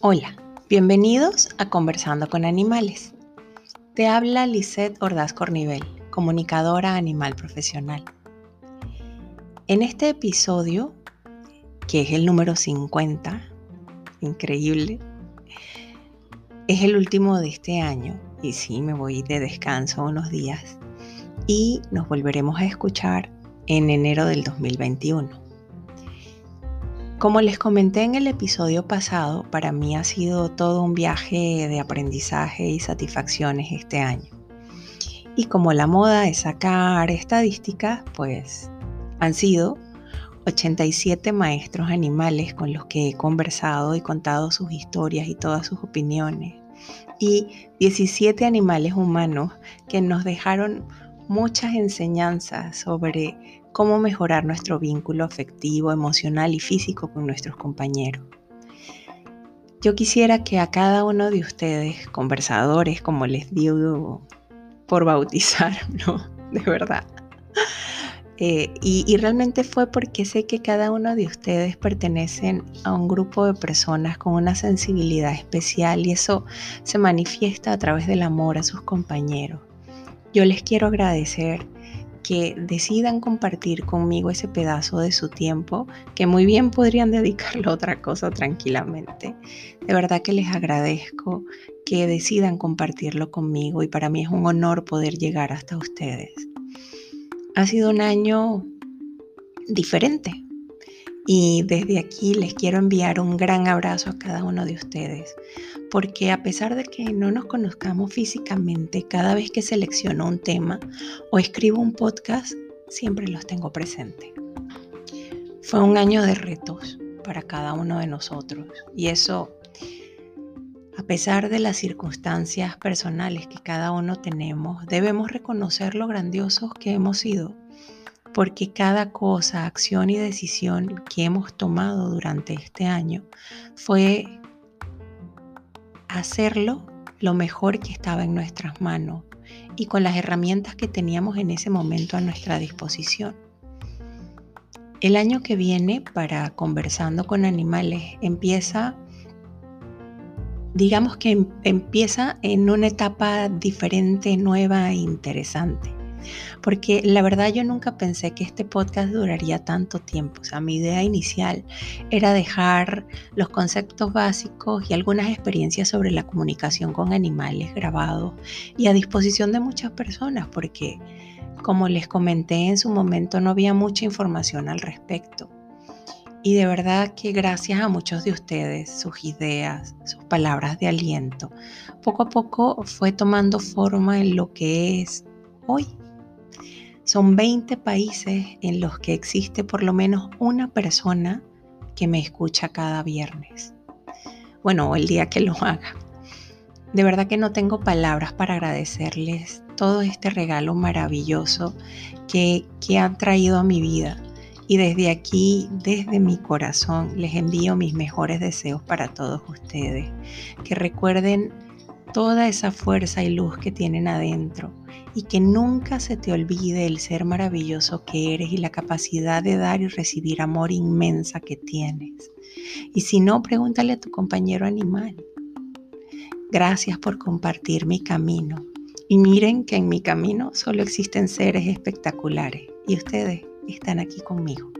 Hola, bienvenidos a Conversando con Animales. Te habla Lisette Ordaz Cornivel, comunicadora animal profesional. En este episodio, que es el número 50, increíble, es el último de este año y sí, me voy de descanso unos días y nos volveremos a escuchar en enero del 2021. Como les comenté en el episodio pasado, para mí ha sido todo un viaje de aprendizaje y satisfacciones este año. Y como la moda es sacar estadísticas, pues han sido 87 maestros animales con los que he conversado y contado sus historias y todas sus opiniones. Y 17 animales humanos que nos dejaron muchas enseñanzas sobre cómo mejorar nuestro vínculo afectivo, emocional y físico con nuestros compañeros. Yo quisiera que a cada uno de ustedes, conversadores, como les digo por bautizar, ¿no? De verdad. Eh, y, y, realmente fue porque sé que cada uno de ustedes pertenecen a un grupo de personas con una sensibilidad especial y eso se manifiesta a través del amor a sus compañeros. Yo les quiero agradecer que decidan compartir conmigo ese pedazo de su tiempo, que muy bien podrían dedicarlo a otra cosa tranquilamente. De verdad que les agradezco que decidan compartirlo conmigo y para mí es un honor poder llegar hasta ustedes. Ha sido un año diferente y desde aquí les quiero enviar un gran abrazo a cada uno de ustedes porque a pesar de que no nos conozcamos físicamente, cada vez que selecciono un tema o escribo un podcast, siempre los tengo presente. Fue un año de retos para cada uno de nosotros y eso, a pesar de las circunstancias personales que cada uno tenemos, debemos reconocer lo grandiosos que hemos sido, porque cada cosa, acción y decisión que hemos tomado durante este año fue hacerlo lo mejor que estaba en nuestras manos y con las herramientas que teníamos en ese momento a nuestra disposición. El año que viene para Conversando con Animales empieza, digamos que em, empieza en una etapa diferente, nueva e interesante porque la verdad yo nunca pensé que este podcast duraría tanto tiempo. O sea, mi idea inicial era dejar los conceptos básicos y algunas experiencias sobre la comunicación con animales grabados y a disposición de muchas personas, porque como les comenté en su momento no había mucha información al respecto. Y de verdad que gracias a muchos de ustedes, sus ideas, sus palabras de aliento, poco a poco fue tomando forma en lo que es hoy son 20 países en los que existe por lo menos una persona que me escucha cada viernes. Bueno, el día que lo haga. De verdad que no tengo palabras para agradecerles todo este regalo maravilloso que, que han traído a mi vida. Y desde aquí, desde mi corazón, les envío mis mejores deseos para todos ustedes. Que recuerden toda esa fuerza y luz que tienen adentro y que nunca se te olvide el ser maravilloso que eres y la capacidad de dar y recibir amor inmensa que tienes. Y si no, pregúntale a tu compañero animal. Gracias por compartir mi camino. Y miren que en mi camino solo existen seres espectaculares y ustedes están aquí conmigo.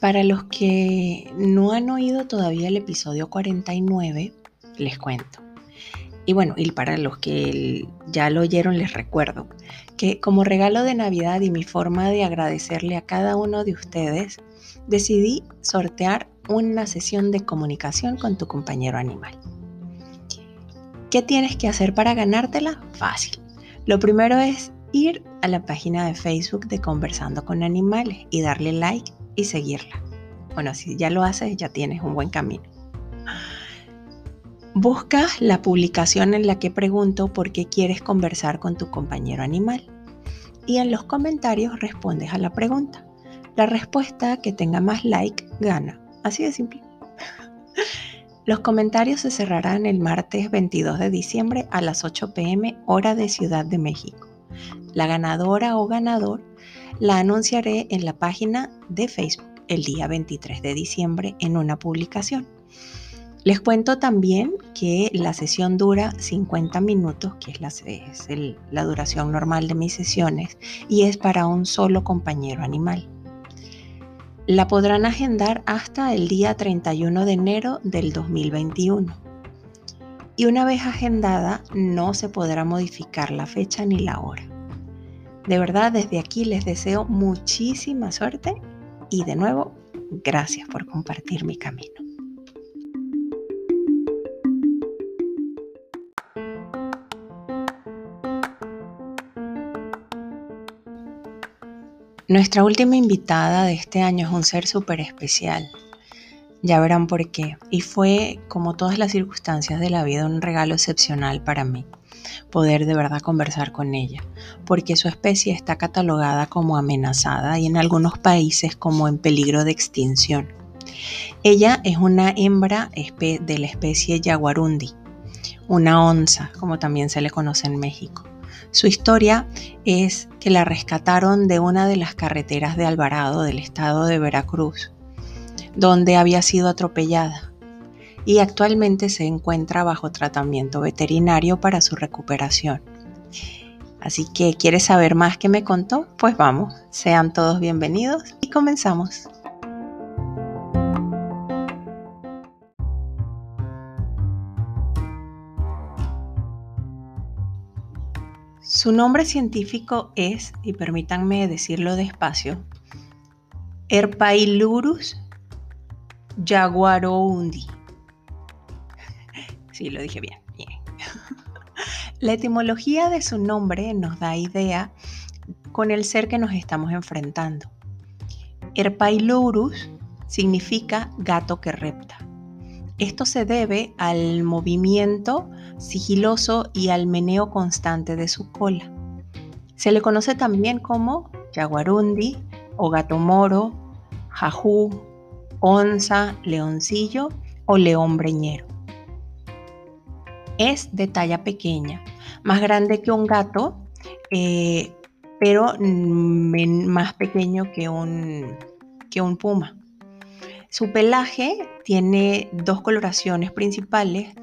Para los que no han oído todavía el episodio 49, les cuento. Y bueno, y para los que ya lo oyeron, les recuerdo que como regalo de Navidad y mi forma de agradecerle a cada uno de ustedes, decidí sortear una sesión de comunicación con tu compañero animal. ¿Qué tienes que hacer para ganártela? Fácil. Lo primero es ir a la página de Facebook de Conversando con Animales y darle like y seguirla. Bueno, si ya lo haces, ya tienes un buen camino. Busca la publicación en la que pregunto por qué quieres conversar con tu compañero animal. Y en los comentarios respondes a la pregunta. La respuesta que tenga más like gana. Así de simple. Los comentarios se cerrarán el martes 22 de diciembre a las 8 pm hora de Ciudad de México. La ganadora o ganador la anunciaré en la página de Facebook el día 23 de diciembre en una publicación. Les cuento también que la sesión dura 50 minutos, que es, la, duración normal de mis sesiones, y es para un solo compañero animal. La podrán agendar hasta el día 31 de enero del 2021. Y una vez agendada, no se podrá modificar la fecha ni la hora. De verdad, desde aquí les deseo muchísima suerte y de nuevo, gracias por compartir mi camino. Nuestra última invitada de este año es un ser súper especial. Ya verán por qué. Y fue, como todas las circunstancias de la vida, un regalo excepcional para mí poder de verdad conversar con ella, porque su especie está catalogada como amenazada y en algunos países como en peligro de extinción. Ella es una hembra de la especie Jaguarundi, una onza, como también se le conoce en México. Su historia es que la rescataron de una de las carreteras de Alvarado del estado de Veracruz, donde había sido atropellada y actualmente se encuentra bajo tratamiento veterinario para su recuperación. Así que, ¿quieres saber más que me contó? Pues vamos, sean todos bienvenidos y comenzamos. Su nombre científico es, y permítanme decirlo despacio, Herpailurus jaguaroundi. Sí, lo dije bien. La etimología de su nombre nos da idea con el ser que nos estamos enfrentando. Herpailurus significa gato que repta. Esto se debe al movimiento sigiloso y al meneo constante de su cola. Se le conoce también como jaguarundi o gato moro, jajú, onza, leoncillo o león breñero es de talla pequeña, más grande que un gato, eh, pero más pequeño que un, que un puma. Su pelaje tiene dos coloraciones principales.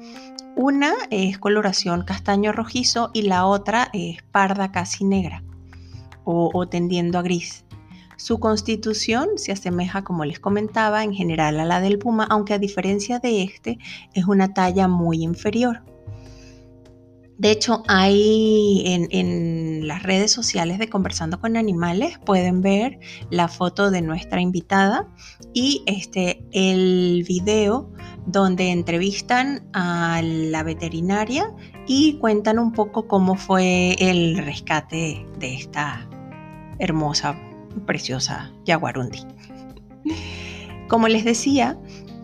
Una es coloración castaño rojizo y la otra es parda casi negra o, o tendiendo a gris. Su constitución se asemeja, como les comentaba, en general a la del puma, aunque a diferencia de este es una talla muy inferior. De hecho, hay en, las redes sociales de Conversando con Animales, pueden ver la foto de nuestra invitada y este, el video donde entrevistan a la veterinaria y cuentan un poco cómo fue el rescate de esta hermosa, preciosa jaguarundi. Como les decía,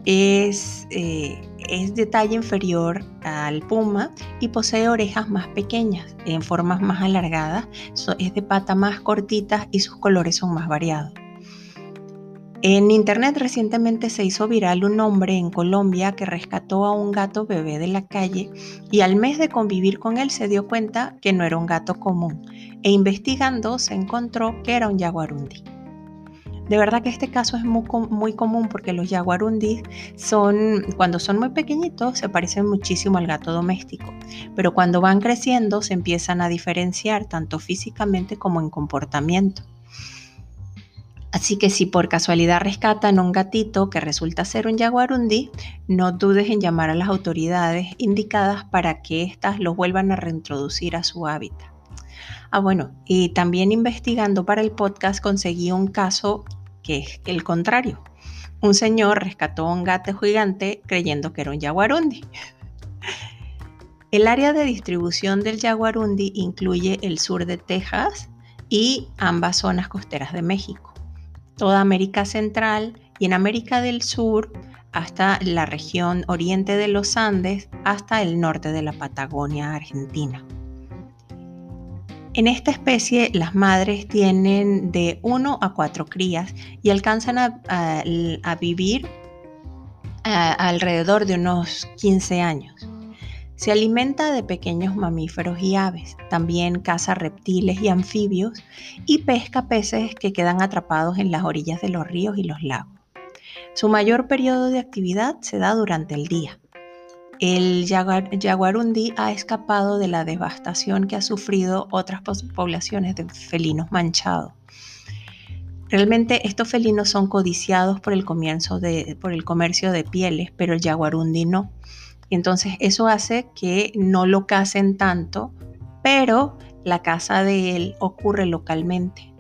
es... Eh, es de talla inferior al puma y posee orejas más pequeñas, en formas más alargadas, es de pata más cortitas y sus colores son más variados. En internet recientemente se hizo viral un hombre en Colombia que rescató a un gato bebé de la calle y al mes de convivir con él se dio cuenta que no era un gato común e investigando se encontró que era un jaguarundi. De verdad que este caso es muy, común porque los jaguarundis son, cuando son muy pequeñitos, se parecen muchísimo al gato doméstico, pero cuando van creciendo se empiezan a diferenciar tanto físicamente como en comportamiento. Así que si por casualidad rescatan a un gatito que resulta ser un jaguarundi, no dudes en llamar a las autoridades indicadas para que éstas lo vuelvan a reintroducir a su hábitat. Ah, bueno, y también investigando para el podcast conseguí un caso que es el contrario. Un señor rescató a un gato gigante creyendo que era un jaguarundi. El área de distribución del jaguarundi incluye el sur de Texas y ambas zonas costeras de México, toda América Central y en América del Sur hasta la región oriente de los Andes hasta el norte de la Patagonia Argentina. En esta especie las madres tienen de 1 a 4 crías y alcanzan a, vivir alrededor de unos 15 años. Se alimenta de pequeños mamíferos y aves, también caza reptiles y anfibios y pesca peces que quedan atrapados en las orillas de los ríos y los lagos. Su mayor periodo de actividad se da durante el día. El jaguarundi ha escapado de la devastación que ha sufrido otras poblaciones de felinos manchados. Realmente estos felinos son codiciados por el, por el comercio de pieles, pero el jaguarundi no. Entonces eso hace que no lo casen tanto, pero la caza de él ocurre localmente.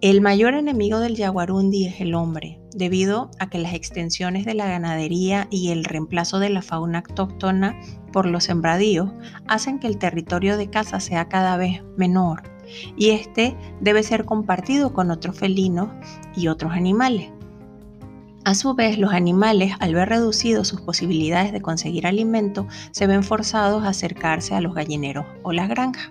El mayor enemigo del jaguarundi es el hombre, debido a que las extensiones de la ganadería y el reemplazo de la fauna autóctona por los sembradíos hacen que el territorio de caza sea cada vez menor y este debe ser compartido con otros felinos y otros animales. A su vez, los animales, al ver reducidos sus posibilidades de conseguir alimento, se ven forzados a acercarse a los gallineros o las granjas.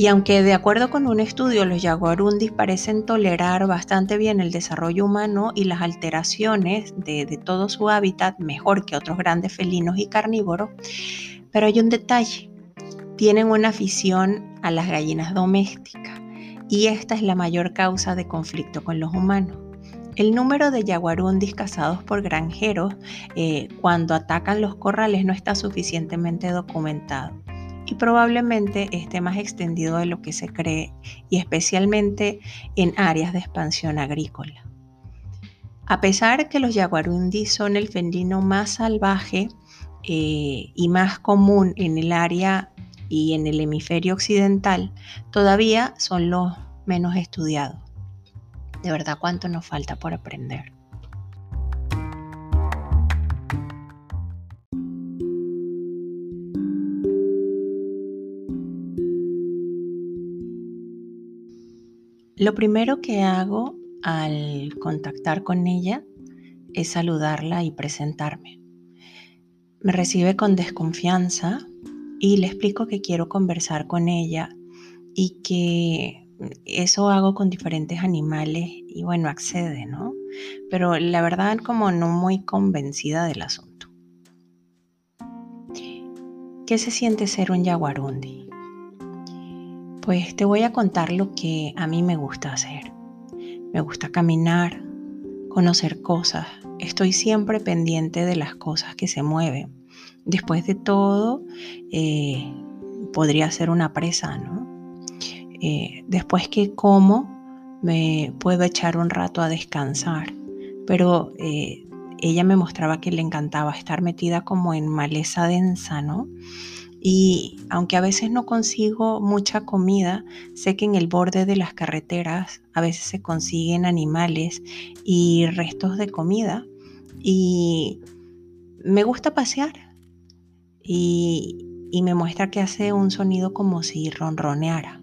Y aunque de acuerdo con un estudio los jaguarundis parecen tolerar bastante bien el desarrollo humano y las alteraciones de, todo su hábitat mejor que otros grandes felinos y carnívoros, pero hay un detalle. Tienen una afición a las gallinas domésticas y esta es la mayor causa de conflicto con los humanos. El número de jaguarundis cazados por granjeros eh, cuando atacan los corrales no está suficientemente documentado y probablemente esté más extendido de lo que se cree y especialmente en áreas de expansión agrícola. A pesar que los jaguarundis son el felino más salvaje eh, y más común en el área y en el hemisferio occidental, todavía son los menos estudiados. De verdad, cuánto nos falta por aprender. Lo primero que hago al contactar con ella es saludarla y presentarme. Me recibe con desconfianza y le explico que quiero conversar con ella y que eso hago con diferentes animales y bueno, accede, ¿no? Pero la verdad como no muy convencida del asunto. ¿Qué se siente ser un jaguarundi? Pues te voy a contar lo que a mí me gusta hacer. Me gusta caminar, conocer cosas. Estoy siempre pendiente de las cosas que se mueven. Después de todo, eh, podría ser una presa, ¿no? Eh, después que como, me puedo echar un rato a descansar. Pero eh, ella me mostraba que le encantaba estar metida como en maleza densa, ¿no? Y aunque a veces no consigo mucha comida, sé que en el borde de las carreteras a veces se consiguen animales y restos de comida. Y me gusta pasear. Y, me muestra que hace un sonido como si ronroneara.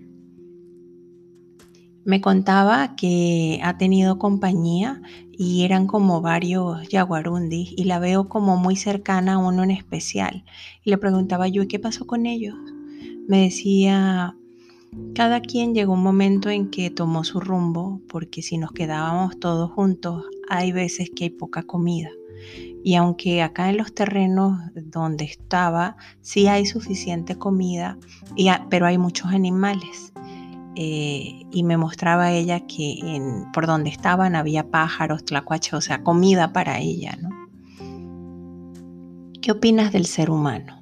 Me contaba que ha tenido compañía y eran como varios jaguarundis y la veo como muy cercana a uno en especial. Y le preguntaba yo, ¿qué pasó con ellos? Me decía, cada quien llegó un momento en que tomó su rumbo, porque si nos quedábamos todos juntos, hay veces que hay poca comida. Y aunque acá en los terrenos donde estaba sí hay suficiente comida, pero hay muchos animales. Eh, y me mostraba ella que por donde estaban había pájaros, tlacuaches, o sea, comida para ella. ¿no? ¿Qué opinas del ser humano?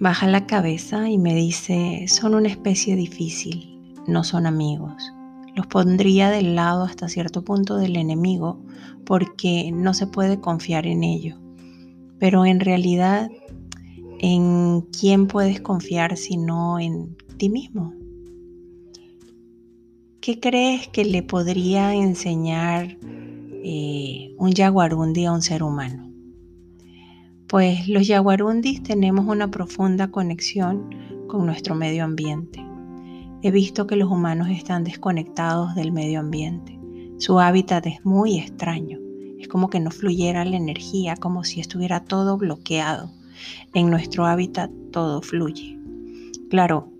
baja la cabeza y me dice, son una especie difícil, no son amigos. Los pondría del lado hasta cierto punto del enemigo porque no se puede confiar en ellos. Pero en realidad, ¿en quién puedes confiar si no mismo. ¿Qué crees que le podría enseñar eh, un jaguarundi a un ser humano? Pues los jaguarundis tenemos una profunda conexión con nuestro medio ambiente. He visto que los humanos están desconectados del medio ambiente. Su hábitat es muy extraño. Es como que no fluyera la energía, como si estuviera todo bloqueado. En nuestro hábitat todo fluye. Claro,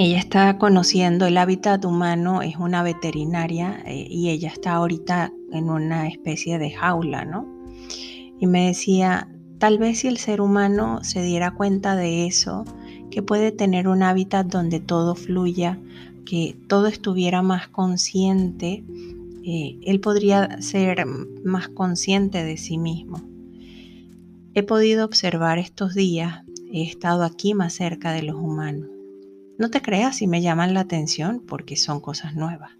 ella está conociendo el hábitat humano, es una veterinaria eh, y ella está ahorita en una especie de jaula, ¿no? Y me decía, tal vez si el ser humano se diera cuenta de eso, que puede tener un hábitat donde todo fluya, que todo estuviera más consciente, eh, él podría ser más consciente de sí mismo. He podido observar estos días, he estado aquí más cerca de los humanos no te creas si me llaman la atención porque son cosas nuevas.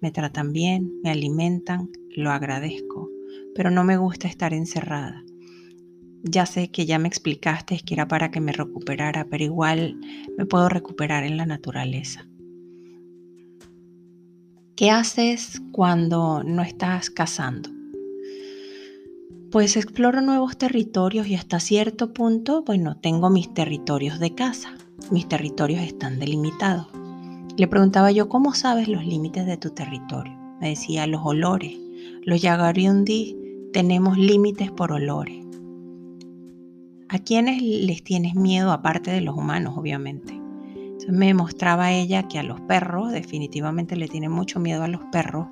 Me tratan bien, me alimentan, lo agradezco, pero no me gusta estar encerrada. Ya sé que ya me explicaste que era para que me recuperara, pero igual me puedo recuperar en la naturaleza. ¿Qué haces cuando no estás cazando? Pues exploro nuevos territorios y hasta cierto punto, bueno, tengo mis territorios de caza mis territorios están delimitados. Le preguntaba yo, ¿cómo sabes los límites de tu territorio? Me decía, los olores. Los Yagariundi tenemos límites por olores. ¿A quiénes les tienes miedo aparte de los humanos, obviamente? Entonces me mostraba ella que a los perros, definitivamente le tiene mucho miedo a los perros,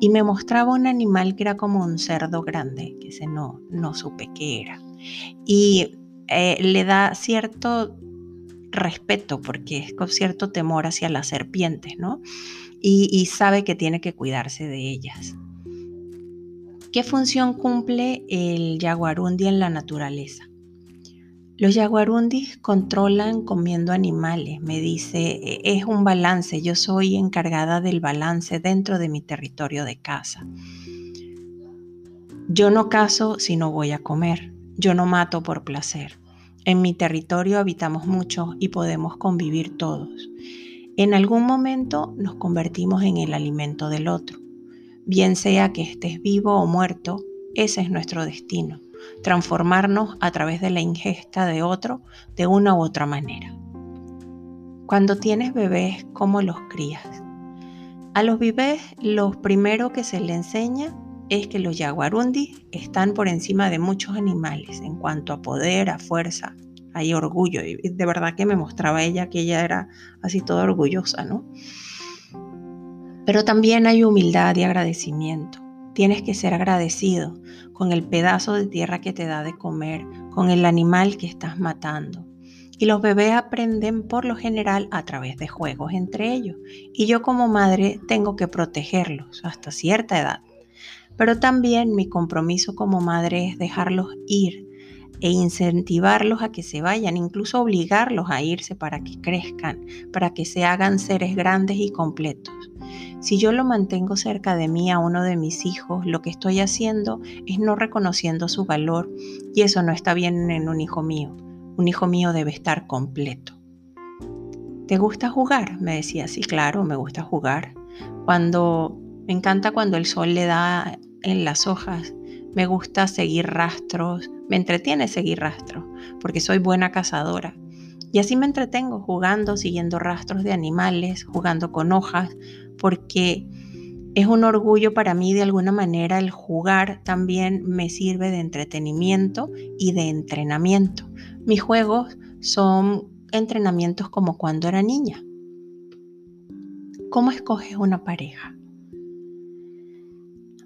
y me mostraba un animal que era como un cerdo grande, que ese no, no supe qué era. Y eh, le da cierto respeto, porque es con cierto temor hacia las serpientes, ¿no? Y, sabe que tiene que cuidarse de ellas. ¿Qué función cumple el jaguarundi en la naturaleza? Los jaguarundis controlan comiendo animales, me dice, e, es un balance, yo soy encargada del balance dentro de mi territorio de casa. Yo no caso si no voy a comer, yo no mato por placer. En mi territorio habitamos muchos y podemos convivir todos. En algún momento nos convertimos en el alimento del otro. Bien sea que estés vivo o muerto, ese es nuestro destino, transformarnos a través de la ingesta de otro de una u otra manera. Cuando tienes bebés, ¿cómo los crías? A los bebés lo primero que se les enseña es que los jaguarundis están por encima de muchos animales en cuanto a poder, a fuerza, hay orgullo. Y de verdad que me mostraba ella que ella era así toda orgullosa, ¿no? Pero también hay humildad y agradecimiento. Tienes que ser agradecido con el pedazo de tierra que te da de comer, con el animal que estás matando. Y los bebés aprenden por lo general a través de juegos entre ellos. Y yo como madre tengo que protegerlos hasta cierta edad. Pero también mi compromiso como madre es dejarlos ir e incentivarlos a que se vayan, incluso obligarlos a irse para que crezcan, para que se hagan seres grandes y completos. Si yo lo mantengo cerca de mí a uno de mis hijos, lo que estoy haciendo es no reconociendo su valor y eso no está bien en un hijo mío. Un hijo mío debe estar completo. ¿Te gusta jugar? Me decía, sí, claro, me gusta jugar. Cuando me encanta cuando el sol le da en las hojas, me gusta seguir rastros, me entretiene seguir rastros, porque soy buena cazadora. Y así me entretengo jugando, siguiendo rastros de animales, jugando con hojas, porque es un orgullo para mí de alguna manera el jugar también me sirve de entretenimiento y de entrenamiento. Mis juegos son entrenamientos como cuando era niña. ¿Cómo escoges una pareja?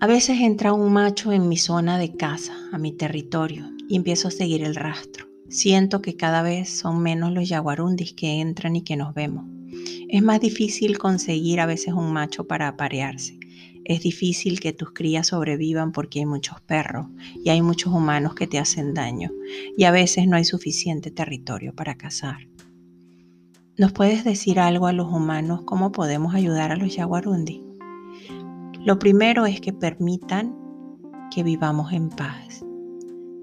A veces entra un macho en mi zona de casa, a mi territorio, y empiezo a seguir el rastro. Siento que cada vez son menos los yaguarundis que entran y que nos vemos. Es más difícil conseguir a veces un macho para aparearse. Es difícil que tus crías sobrevivan porque hay muchos perros y hay muchos humanos que te hacen daño y a veces no hay suficiente territorio para cazar. ¿Nos puedes decir algo a los humanos cómo podemos ayudar a los yaguarundis? Lo primero es que permitan que vivamos en paz,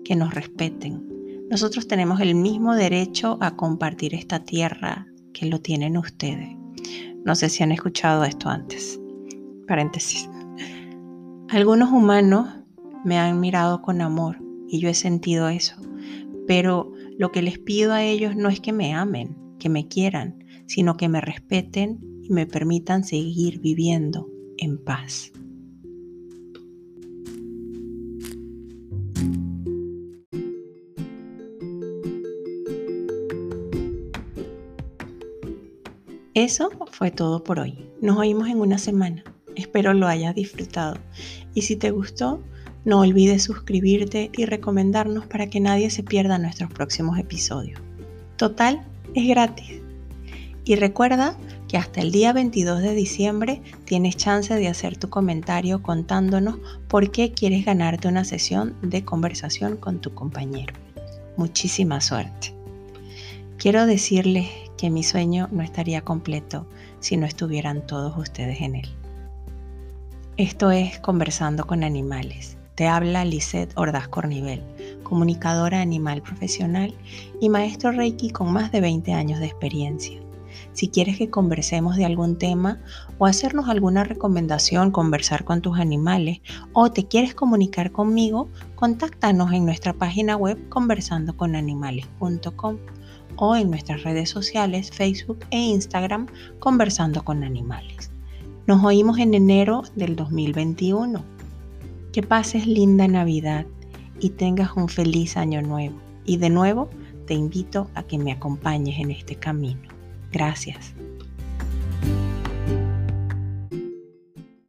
que nos respeten. Nosotros tenemos el mismo derecho a compartir esta tierra que lo tienen ustedes. No sé si han escuchado esto antes. Paréntesis. Algunos humanos me han mirado con amor y yo he sentido eso, pero lo que les pido a ellos no es que me amen, que me quieran, sino que me respeten y me permitan seguir viviendo en paz. Eso fue todo por hoy. Nos oímos en una semana. Espero lo hayas disfrutado. Y si te gustó, no olvides suscribirte y recomendarnos para que nadie se pierda nuestros próximos episodios. Total, es gratis. Y recuerda que hasta el día 22 de diciembre tienes chance de hacer tu comentario contándonos por qué quieres ganarte una sesión de conversación con tu compañero. Muchísima suerte. Quiero decirles que mi sueño no estaría completo si no estuvieran todos ustedes en él. Esto es Conversando con Animales. Te habla Lisette Ordaz Cornivel, comunicadora animal profesional y maestro Reiki con más de 20 años de experiencia. Si quieres que conversemos de algún tema o hacernos alguna recomendación, conversar con tus animales o te quieres comunicar conmigo, contáctanos en nuestra página web conversandoconanimales.com o en nuestras redes sociales Facebook e Instagram Conversando con Animales. Nos oímos en enero del 2021. Que pases linda Navidad y tengas un feliz año nuevo. Y de nuevo te invito a que me acompañes en este camino. Gracias.